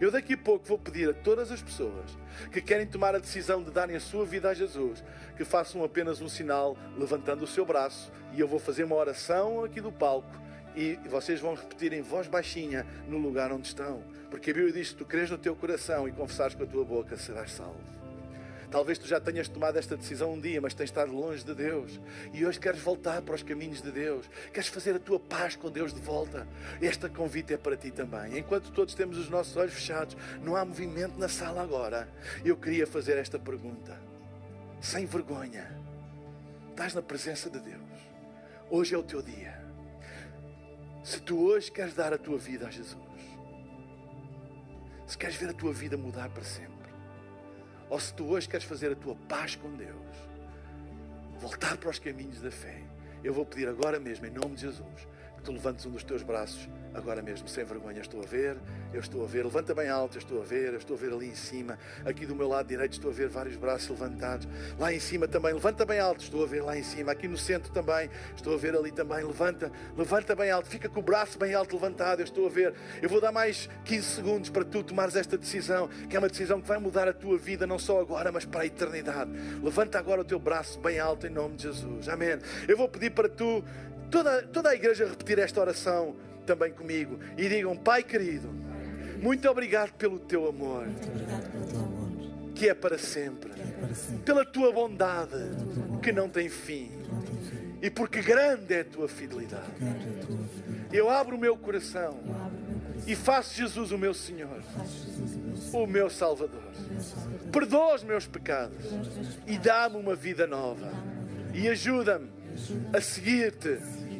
Eu daqui a pouco vou pedir a todas as pessoas que querem tomar a decisão de darem a sua vida a Jesus, que façam apenas um sinal levantando o seu braço e eu vou fazer uma oração aqui do palco e vocês vão repetir em voz baixinha no lugar onde estão, porque a Bíblia diz que tu crês no teu coração e confessares com a tua boca serás salvo. Talvez tu já tenhas tomado esta decisão um dia, mas tens estado longe de Deus. E hoje queres voltar para os caminhos de Deus. Queres fazer a tua paz com Deus de volta. Este convite é para ti também. Enquanto todos temos os nossos olhos fechados, não há movimento na sala agora. Eu queria fazer esta pergunta. Sem vergonha. Estás na presença de Deus. Hoje é o teu dia. Se tu hoje queres dar a tua vida a Jesus, se queres ver a tua vida mudar para sempre, ou se tu hoje queres fazer a tua paz com Deus, voltar para os caminhos da fé, eu vou pedir agora mesmo, em nome de Jesus, que tu levantes um dos teus braços agora mesmo, sem vergonha. Estou a ver, eu estou a ver. Levanta bem alto, eu estou a ver, eu estou a ver ali em cima. Aqui do meu lado direito estou a ver vários braços levantados. Lá em cima também, levanta bem alto, estou a ver lá em cima. Aqui no centro também, estou a ver ali também. Levanta, levanta bem alto, fica com o braço bem alto levantado, eu estou a ver. Eu vou dar mais 15 segundos para tu tomares esta decisão, que é uma decisão que vai mudar a tua vida, não só agora, mas para a eternidade. Levanta agora o teu braço bem alto em nome de Jesus. Amém. Eu vou pedir para tu, toda, toda a igreja, repetir esta oração também comigo. E digam: Pai querido, muito obrigado pelo teu amor, que é para sempre, pela tua bondade que não tem fim. e porque grande é a tua fidelidade. Eu abro o meu coração e faço Jesus o meu Senhor, o meu Salvador. Perdoa os meus pecados e dá-me uma vida nova. E ajuda-me a seguir-te